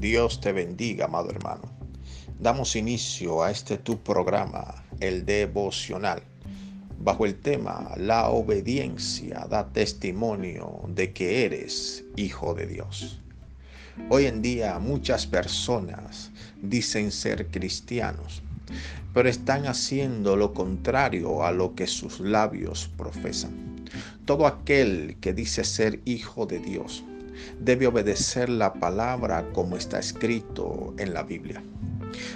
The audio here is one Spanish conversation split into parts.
Dios te bendiga, amado hermano. Damos inicio a este tu programa, el devocional, bajo el tema La obediencia da testimonio de que eres hijo de Dios. Hoy en día muchas personas dicen ser cristianos, pero están haciendo lo contrario a lo que sus labios profesan. Todo aquel que dice ser hijo de Dios debe obedecer la palabra como está escrito en la Biblia.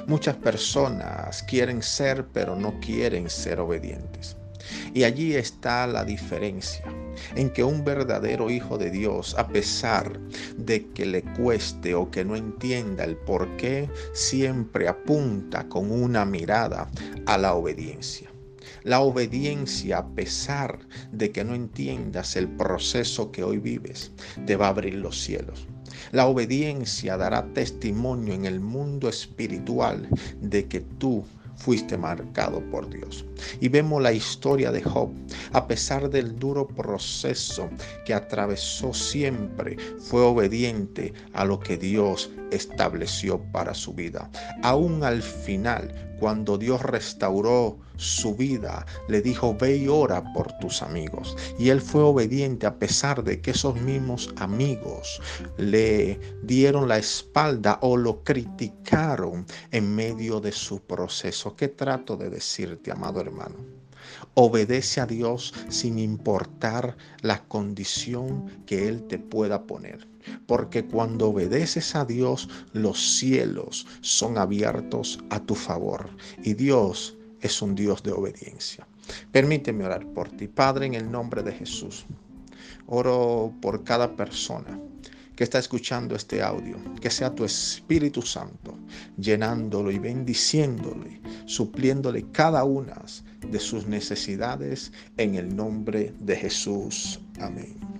Muchas personas quieren ser pero no quieren ser obedientes. Y allí está la diferencia, en que un verdadero hijo de Dios, a pesar de que le cueste o que no entienda el por qué, siempre apunta con una mirada a la obediencia. La obediencia, a pesar de que no entiendas el proceso que hoy vives, te va a abrir los cielos. La obediencia dará testimonio en el mundo espiritual de que tú fuiste marcado por Dios. Y vemos la historia de Job. A pesar del duro proceso que atravesó siempre, fue obediente a lo que Dios estableció para su vida. Aún al final, cuando Dios restauró su vida, le dijo, ve y ora por tus amigos. Y él fue obediente a pesar de que esos mismos amigos le dieron la espalda o lo criticaron en medio de su proceso. ¿Qué trato de decirte, amado hermano? Obedece a Dios sin importar la condición que Él te pueda poner. Porque cuando obedeces a Dios, los cielos son abiertos a tu favor. Y Dios es un Dios de obediencia. Permíteme orar por ti, Padre, en el nombre de Jesús. Oro por cada persona que está escuchando este audio, que sea tu Espíritu Santo llenándolo y bendiciéndole, supliéndole cada una de sus necesidades en el nombre de Jesús. Amén.